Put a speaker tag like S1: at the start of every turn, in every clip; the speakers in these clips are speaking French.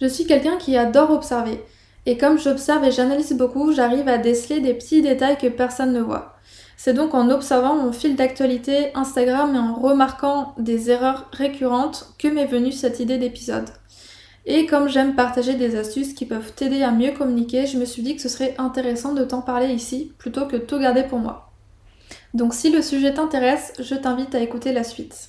S1: Je suis quelqu'un qui adore observer. Et comme j'observe et j'analyse beaucoup, j'arrive à déceler des petits détails que personne ne voit. C'est donc en observant mon fil d'actualité Instagram et en remarquant des erreurs récurrentes que m'est venue cette idée d'épisode. Et comme j'aime partager des astuces qui peuvent t'aider à mieux communiquer, je me suis dit que ce serait intéressant de t'en parler ici plutôt que de tout garder pour moi. Donc si le sujet t'intéresse, je t'invite à écouter la suite.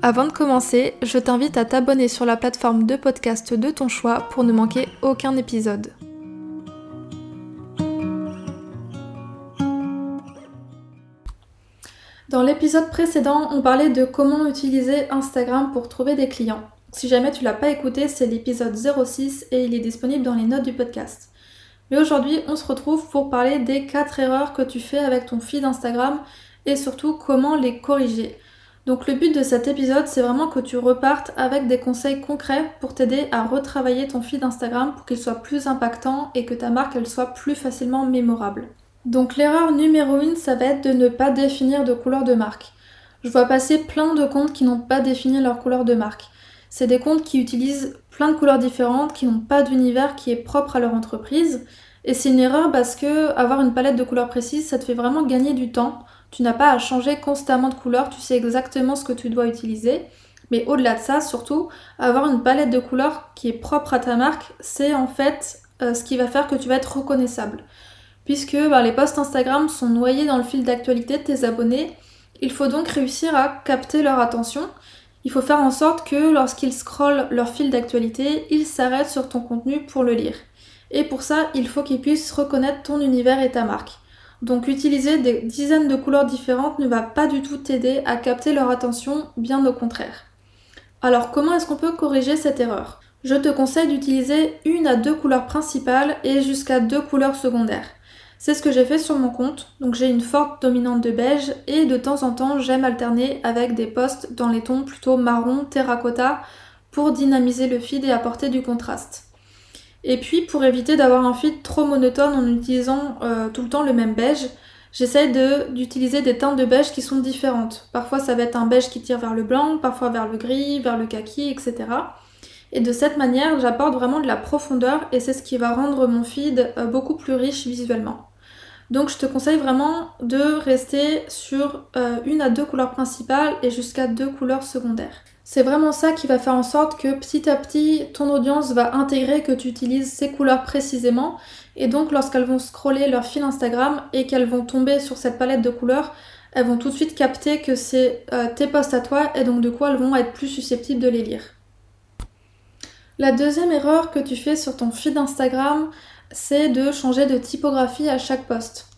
S1: Avant de commencer, je t'invite à t'abonner sur la plateforme de podcast de ton choix pour ne manquer aucun épisode. Dans l'épisode précédent, on parlait de comment utiliser Instagram pour trouver des clients. Si jamais tu l'as pas écouté, c'est l'épisode 06 et il est disponible dans les notes du podcast. Mais aujourd'hui, on se retrouve pour parler des 4 erreurs que tu fais avec ton feed Instagram et surtout comment les corriger. Donc le but de cet épisode, c'est vraiment que tu repartes avec des conseils concrets pour t'aider à retravailler ton feed Instagram pour qu'il soit plus impactant et que ta marque elle soit plus facilement mémorable. Donc l'erreur numéro 1, ça va être de ne pas définir de couleur de marque. Je vois passer plein de comptes qui n'ont pas défini leur couleur de marque. C'est des comptes qui utilisent plein de couleurs différentes, qui n'ont pas d'univers qui est propre à leur entreprise. Et c'est une erreur parce que avoir une palette de couleurs précise, ça te fait vraiment gagner du temps tu n'as pas à changer constamment de couleur, tu sais exactement ce que tu dois utiliser. Mais au-delà de ça, surtout, avoir une palette de couleurs qui est propre à ta marque, c'est en fait euh, ce qui va faire que tu vas être reconnaissable. Puisque bah, les posts Instagram sont noyés dans le fil d'actualité de tes abonnés, il faut donc réussir à capter leur attention. Il faut faire en sorte que lorsqu'ils scrollent leur fil d'actualité, ils s'arrêtent sur ton contenu pour le lire. Et pour ça, il faut qu'ils puissent reconnaître ton univers et ta marque. Donc utiliser des dizaines de couleurs différentes ne va pas du tout t'aider à capter leur attention, bien au contraire. Alors comment est-ce qu'on peut corriger cette erreur? Je te conseille d'utiliser une à deux couleurs principales et jusqu'à deux couleurs secondaires. C'est ce que j'ai fait sur mon compte, donc j'ai une forte dominante de beige et de temps en temps j'aime alterner avec des postes dans les tons plutôt marron, terracotta pour dynamiser le feed et apporter du contraste. Et puis pour éviter d'avoir un feed trop monotone en utilisant euh, tout le temps le même beige, j'essaye d'utiliser des teintes de beige qui sont différentes. Parfois ça va être un beige qui tire vers le blanc, parfois vers le gris, vers le kaki, etc. Et de cette manière, j'apporte vraiment de la profondeur et c'est ce qui va rendre mon feed euh, beaucoup plus riche visuellement. Donc je te conseille vraiment de rester sur euh, une à deux couleurs principales et jusqu'à deux couleurs secondaires. C'est vraiment ça qui va faire en sorte que petit à petit, ton audience va intégrer que tu utilises ces couleurs précisément. Et donc, lorsqu'elles vont scroller leur fil Instagram et qu'elles vont tomber sur cette palette de couleurs, elles vont tout de suite capter que c'est euh, tes posts à toi et donc de quoi elles vont être plus susceptibles de les lire. La deuxième erreur que tu fais sur ton feed Instagram, c'est de changer de typographie à chaque post.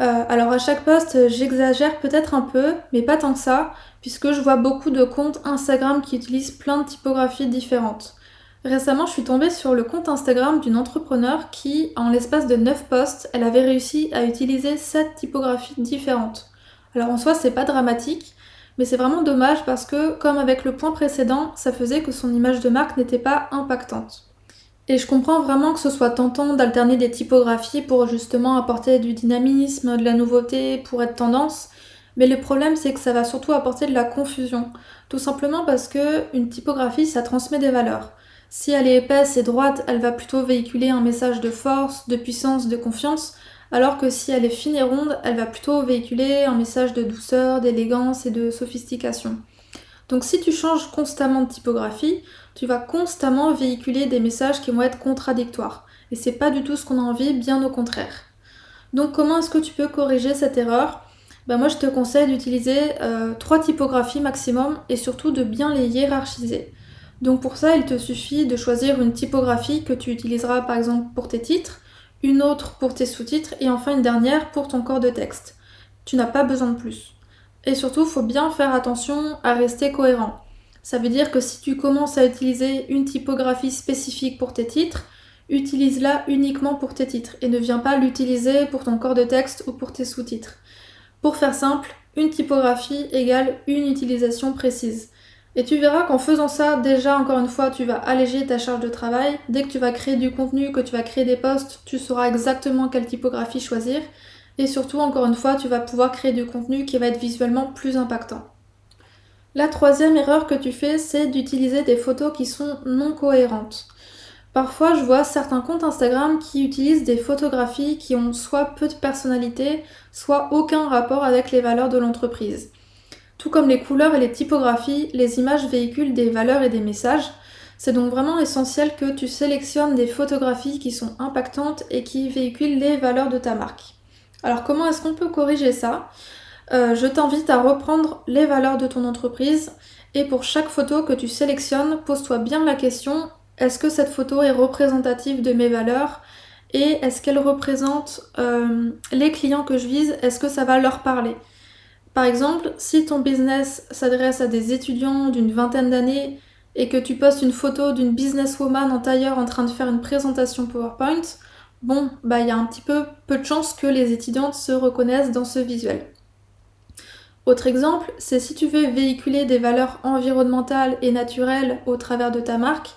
S1: Euh, alors à chaque post, j'exagère peut-être un peu, mais pas tant que ça, puisque je vois beaucoup de comptes Instagram qui utilisent plein de typographies différentes. Récemment, je suis tombée sur le compte Instagram d'une entrepreneur qui, en l'espace de 9 posts, elle avait réussi à utiliser 7 typographies différentes. Alors en soi, c'est pas dramatique, mais c'est vraiment dommage parce que, comme avec le point précédent, ça faisait que son image de marque n'était pas impactante. Et je comprends vraiment que ce soit tentant d'alterner des typographies pour justement apporter du dynamisme, de la nouveauté, pour être tendance. Mais le problème, c'est que ça va surtout apporter de la confusion. Tout simplement parce que une typographie, ça transmet des valeurs. Si elle est épaisse et droite, elle va plutôt véhiculer un message de force, de puissance, de confiance, alors que si elle est fine et ronde, elle va plutôt véhiculer un message de douceur, d'élégance et de sophistication. Donc si tu changes constamment de typographie, tu vas constamment véhiculer des messages qui vont être contradictoires. Et c'est pas du tout ce qu'on a envie, bien au contraire. Donc comment est-ce que tu peux corriger cette erreur? Ben Moi je te conseille d'utiliser euh, trois typographies maximum et surtout de bien les hiérarchiser. Donc pour ça il te suffit de choisir une typographie que tu utiliseras par exemple pour tes titres, une autre pour tes sous-titres et enfin une dernière pour ton corps de texte. tu n'as pas besoin de plus. Et surtout, il faut bien faire attention à rester cohérent. Ça veut dire que si tu commences à utiliser une typographie spécifique pour tes titres, utilise-la uniquement pour tes titres et ne viens pas l'utiliser pour ton corps de texte ou pour tes sous-titres. Pour faire simple, une typographie égale une utilisation précise. Et tu verras qu'en faisant ça, déjà encore une fois, tu vas alléger ta charge de travail. Dès que tu vas créer du contenu, que tu vas créer des posts, tu sauras exactement quelle typographie choisir. Et surtout, encore une fois, tu vas pouvoir créer du contenu qui va être visuellement plus impactant. La troisième erreur que tu fais, c'est d'utiliser des photos qui sont non cohérentes. Parfois, je vois certains comptes Instagram qui utilisent des photographies qui ont soit peu de personnalité, soit aucun rapport avec les valeurs de l'entreprise. Tout comme les couleurs et les typographies, les images véhiculent des valeurs et des messages. C'est donc vraiment essentiel que tu sélectionnes des photographies qui sont impactantes et qui véhiculent les valeurs de ta marque. Alors comment est-ce qu'on peut corriger ça? Euh, Je t'invite à reprendre les valeurs de ton entreprise et pour chaque photo que tu sélectionnes, pose-toi bien la question est-ce que cette photo est représentative de mes valeurs? Et est-ce qu'elle représente euh, les clients que je vise? Est-ce que ça va leur parler? Par exemple, si ton business s'adresse à des étudiants d'une vingtaine d'années et que tu postes une photo d'une businesswoman en tailleur en train de faire une présentation PowerPoint, bon, bah il y a un petit peu peu de chances que les étudiantes se reconnaissent dans ce visuel. Autre exemple, c'est si tu veux véhiculer des valeurs environnementales et naturelles au travers de ta marque,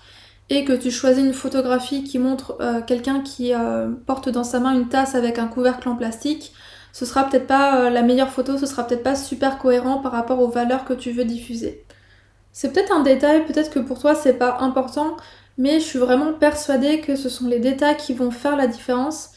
S1: et que tu choisis une photographie qui montre euh, quelqu'un qui euh, porte dans sa main une tasse avec un couvercle en plastique, ce sera peut-être pas euh, la meilleure photo, ce sera peut-être pas super cohérent par rapport aux valeurs que tu veux diffuser. C'est peut-être un détail, peut-être que pour toi c'est pas important, mais je suis vraiment persuadée que ce sont les détails qui vont faire la différence.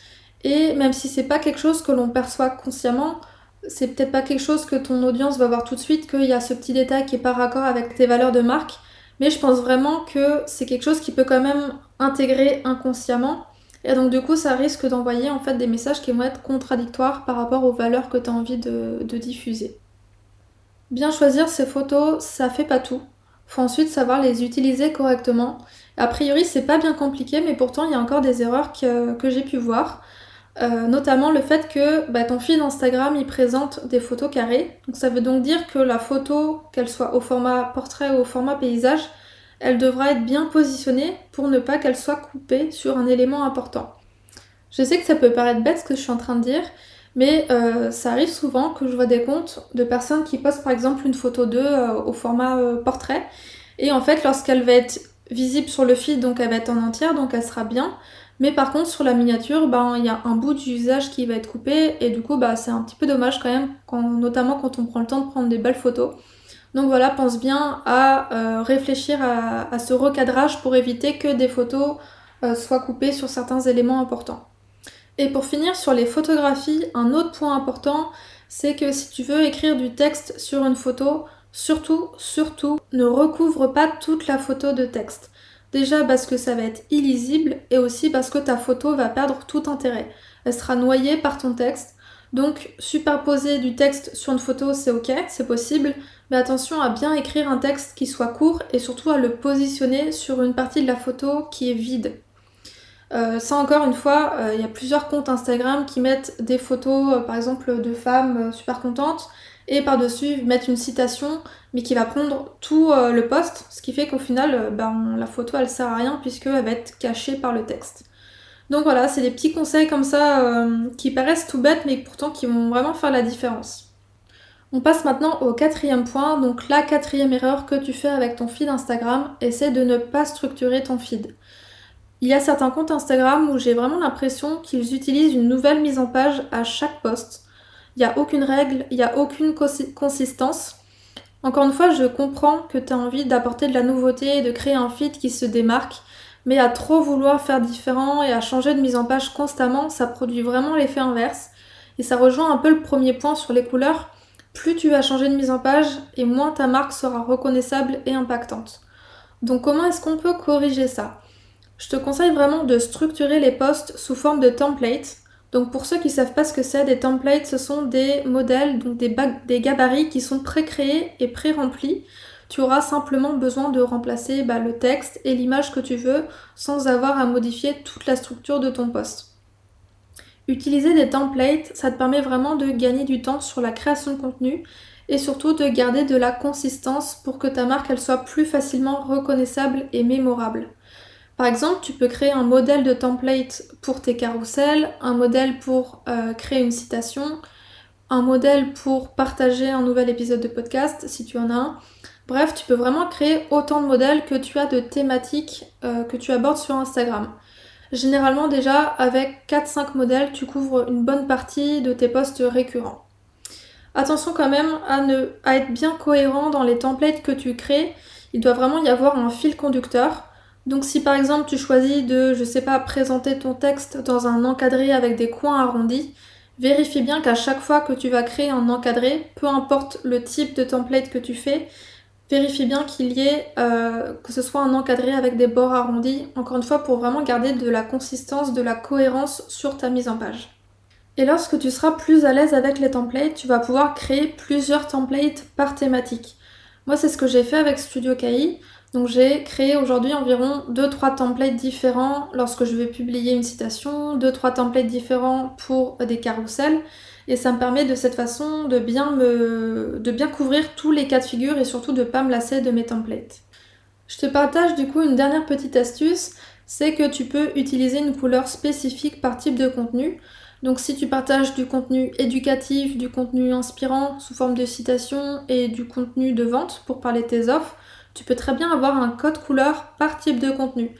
S1: Et même si c'est pas quelque chose que l'on perçoit consciemment, c'est peut-être pas quelque chose que ton audience va voir tout de suite, qu'il y a ce petit détail qui est pas raccord avec tes valeurs de marque mais je pense vraiment que c'est quelque chose qui peut quand même intégrer inconsciemment. Et donc du coup, ça risque d'envoyer en fait des messages qui vont être contradictoires par rapport aux valeurs que tu as envie de, diffuser. Bien choisir ces photos, ça fait pas tout. Faut ensuite savoir les utiliser correctement. A priori, c'est pas bien compliqué, mais pourtant il y a encore des erreurs que j'ai pu voir. Euh, notamment le fait que bah, ton feed Instagram il présente des photos carrées. Donc ça veut donc dire que la photo, qu'elle soit au format portrait ou au format paysage, elle devra être bien positionnée pour ne pas qu'elle soit coupée sur un élément important. Je sais que ça peut paraître bête ce que je suis en train de dire, mais euh, ça arrive souvent que je vois des comptes de personnes qui postent par exemple une photo d'eux euh, au format portrait, et en fait lorsqu'elle va être visible sur le feed, donc elle va être en entière, donc elle sera bien, mais par contre, sur la miniature, ben, il y a un bout du visage qui va être coupé et du coup, bah, c'est un petit peu dommage quand même, notamment quand on prend le temps de prendre des belles photos. Donc voilà, pense bien à euh, réfléchir à, ce recadrage pour éviter que des photos euh, soient coupées sur certains éléments importants. Et pour finir sur les photographies, un autre point important, c'est que si tu veux écrire du texte sur une photo, surtout, surtout, ne recouvre pas toute la photo de texte. Déjà parce que ça va être illisible et aussi parce que ta photo va perdre tout intérêt. Elle sera noyée par ton texte. Donc superposer du texte sur une photo, c'est ok, c'est possible, mais attention à bien écrire un texte qui soit court et surtout à le positionner sur une partie de la photo qui est vide. Euh, ça encore une fois, euh, il y a plusieurs comptes Instagram qui mettent des photos, euh, par exemple, de femmes super contentes, et par-dessus mettre une citation, mais qui va prendre tout euh, le poste, ce qui fait qu'au final, euh, ben, la photo elle sert à rien puisqu'elle va être cachée par le texte. Donc voilà, c'est des petits conseils comme ça euh, qui paraissent tout bêtes mais pourtant qui vont vraiment faire la différence. On passe maintenant au quatrième point, donc la quatrième erreur que tu fais avec ton feed Instagram, c'est de ne pas structurer ton feed. Il y a certains comptes Instagram où j'ai vraiment l'impression qu'ils utilisent une nouvelle mise en page à chaque poste. Il n'y a aucune règle, il n'y a aucune consistance. Encore une fois, je comprends que tu as envie d'apporter de la nouveauté et de créer un feed qui se démarque, mais à trop vouloir faire différent et à changer de mise en page constamment, ça produit vraiment l'effet inverse. Et ça rejoint un peu le premier point sur les couleurs. Plus tu vas changer de mise en page et moins ta marque sera reconnaissable et impactante. Donc comment est-ce qu'on peut corriger ça? Je te conseille vraiment de structurer les posts sous forme de template. Donc pour ceux qui ne savent pas ce que c'est, des templates, ce sont des modèles, donc des, des gabarits qui sont pré-créés et pré-remplis. Tu auras simplement besoin de remplacer bah, le texte et l'image que tu veux sans avoir à modifier toute la structure de ton poste. Utiliser des templates, ça te permet vraiment de gagner du temps sur la création de contenu et surtout de garder de la consistance pour que ta marque elle soit plus facilement reconnaissable et mémorable. Par exemple, tu peux créer un modèle de template pour tes carousels, un modèle pour euh, créer une citation, un modèle pour partager un nouvel épisode de podcast si tu en as un. Bref, tu peux vraiment créer autant de modèles que tu as de thématiques euh, que tu abordes sur Instagram. Généralement déjà avec 4-5 modèles, tu couvres une bonne partie de tes posts récurrents. Attention quand même à, être bien cohérent dans les templates que tu crées. Il doit vraiment y avoir un fil conducteur. Donc si par exemple tu choisis de, je sais pas, présenter ton texte dans un encadré avec des coins arrondis, vérifie bien qu'à chaque fois que tu vas créer un encadré, peu importe le type de template que tu fais, vérifie bien qu'il y ait, euh, que ce soit un encadré avec des bords arrondis, encore une fois pour vraiment garder de la consistance, de la cohérence sur ta mise en page. Et lorsque tu seras plus à l'aise avec les templates, tu vas pouvoir créer plusieurs templates par thématique. Moi, c'est ce que j'ai fait avec Studio KI. Donc j'ai créé aujourd'hui environ 2-3 templates différents lorsque je vais publier une citation, 2-3 templates différents pour des carousels, et ça me permet de cette façon de bien, me, de bien couvrir tous les cas de figure et surtout de ne pas me lasser de mes templates. Je te partage du coup une dernière petite astuce, c'est que tu peux utiliser une couleur spécifique par type de contenu. Donc si tu partages du contenu éducatif, du contenu inspirant sous forme de citation et du contenu de vente pour parler de tes offres, tu peux très bien avoir un code couleur par type de contenu.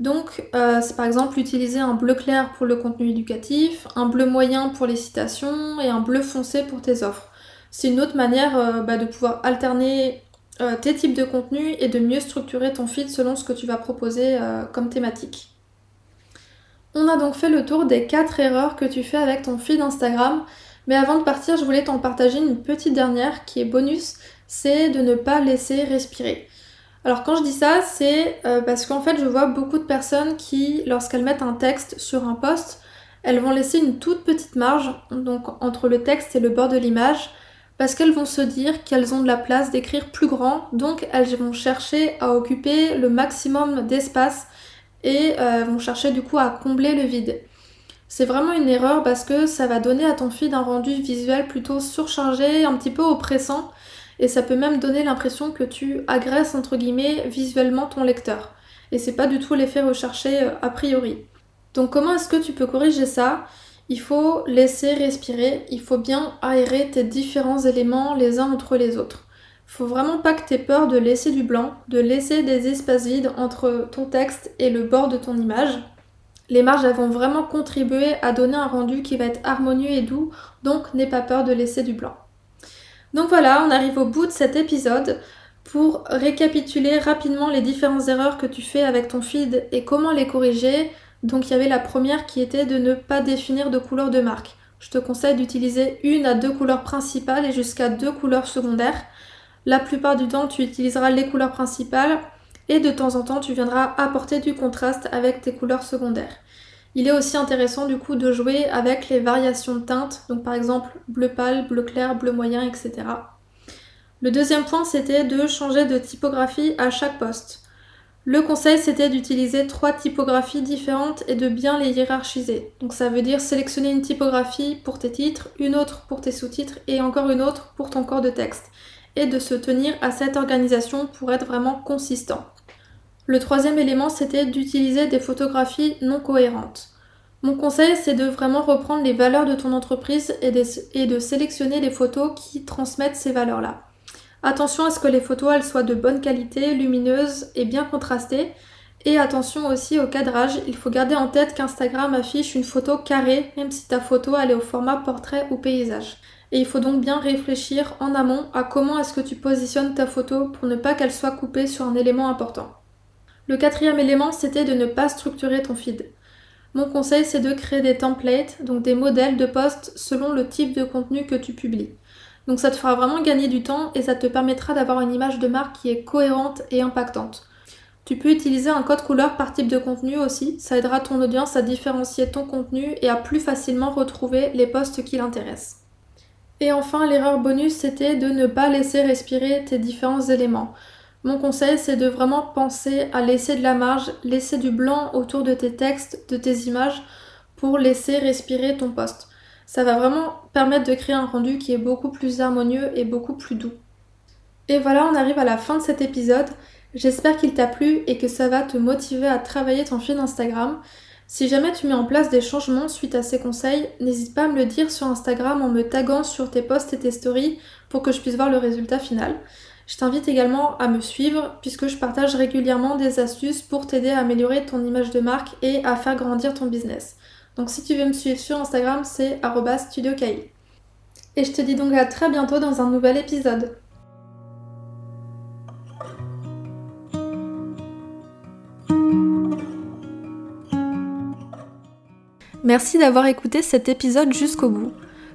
S1: Donc euh, c'est par exemple utiliser un bleu clair pour le contenu éducatif, un bleu moyen pour les citations et un bleu foncé pour tes offres. C'est une autre manière euh, bah, de pouvoir alterner euh, tes types de contenus et de mieux structurer ton feed selon ce que tu vas proposer comme thématique. On a donc fait le tour des 4 erreurs que tu fais avec ton feed Instagram. Mais avant de partir, je voulais t'en partager une petite dernière qui est bonus, c'est de ne pas laisser respirer. Alors quand je dis ça, c'est euh, parce qu'en fait je vois beaucoup de personnes qui, lorsqu'elles mettent un texte sur un post, elles vont laisser une toute petite marge donc entre le texte et le bord de l'image parce qu'elles vont se dire qu'elles ont de la place d'écrire plus grand, donc elles vont chercher à occuper le maximum d'espace et euh, vont chercher du coup à combler le vide. C'est vraiment une erreur parce que ça va donner à ton feed un rendu visuel plutôt surchargé, un petit peu oppressant, et ça peut même donner l'impression que tu agresses entre guillemets visuellement ton lecteur. Et c'est pas du tout l'effet recherché euh, a priori. Donc comment est-ce que tu peux corriger ça? Il faut laisser respirer, il faut bien aérer tes différents éléments les uns entre les autres. Faut vraiment pas que tu aies peur de laisser du blanc, de laisser des espaces vides entre ton texte et le bord de ton image. Les marges vont vraiment contribuer à donner un rendu qui va être harmonieux et doux, donc n'aie pas peur de laisser du blanc. Donc voilà, on arrive au bout de cet épisode. Pour récapituler rapidement les différentes erreurs que tu fais avec ton feed et comment les corriger, donc il y avait la première qui était de ne pas définir de couleur de marque. Je te conseille d'utiliser une à deux couleurs principales et jusqu'à deux couleurs secondaires. La plupart du temps, tu utiliseras les couleurs principales et de temps en temps, tu viendras apporter du contraste avec tes couleurs secondaires. Il est aussi intéressant du coup de jouer avec les variations de teintes, donc par exemple bleu pâle, bleu clair, bleu moyen, etc. Le deuxième point, c'était de changer de typographie à chaque poste. Le conseil, c'était d'utiliser trois typographies différentes et de bien les hiérarchiser. Donc ça veut dire sélectionner une typographie pour tes titres, une autre pour tes sous-titres et encore une autre pour ton corps de texte et de se tenir à cette organisation pour être vraiment consistant. Le troisième élément, c'était d'utiliser des photographies non cohérentes. Mon conseil, c'est de vraiment reprendre les valeurs de ton entreprise et de, sélectionner les photos qui transmettent ces valeurs-là. Attention à ce que les photos soient de bonne qualité, lumineuses et bien contrastées. Et attention aussi au cadrage, il faut garder en tête qu'Instagram affiche une photo carrée, même si ta photo elle est au format portrait ou paysage et il faut donc bien réfléchir en amont à comment est-ce que tu positionnes ta photo pour ne pas qu'elle soit coupée sur un élément important. Le quatrième élément, c'était de ne pas structurer ton feed. Mon conseil, c'est de créer des templates, donc des modèles de posts selon le type de contenu que tu publies. Donc ça te fera vraiment gagner du temps et ça te permettra d'avoir une image de marque qui est cohérente et impactante. Tu peux utiliser un code couleur par type de contenu aussi, ça aidera ton audience à différencier ton contenu et à plus facilement retrouver les posts qui l'intéressent. Et enfin, l'erreur bonus, c'était de ne pas laisser respirer tes différents éléments. Mon conseil, c'est de vraiment penser à laisser de la marge, laisser du blanc autour de tes textes, de tes images, pour laisser respirer ton poste. Ça va vraiment permettre de créer un rendu qui est beaucoup plus harmonieux et beaucoup plus doux. Et voilà, on arrive à la fin de cet épisode. J'espère qu'il t'a plu et que ça va te motiver à travailler ton fil Instagram. Si jamais tu mets en place des changements suite à ces conseils, n'hésite pas à me le dire sur Instagram en me taguant sur tes posts et tes stories pour que je puisse voir le résultat final. Je t'invite également à me suivre puisque je partage régulièrement des astuces pour t'aider à améliorer ton image de marque et à faire grandir ton business. Donc si tu veux me suivre sur Instagram, c'est studiokai. Et je te dis donc à très bientôt dans un nouvel épisode. Merci d'avoir écouté cet épisode jusqu'au bout.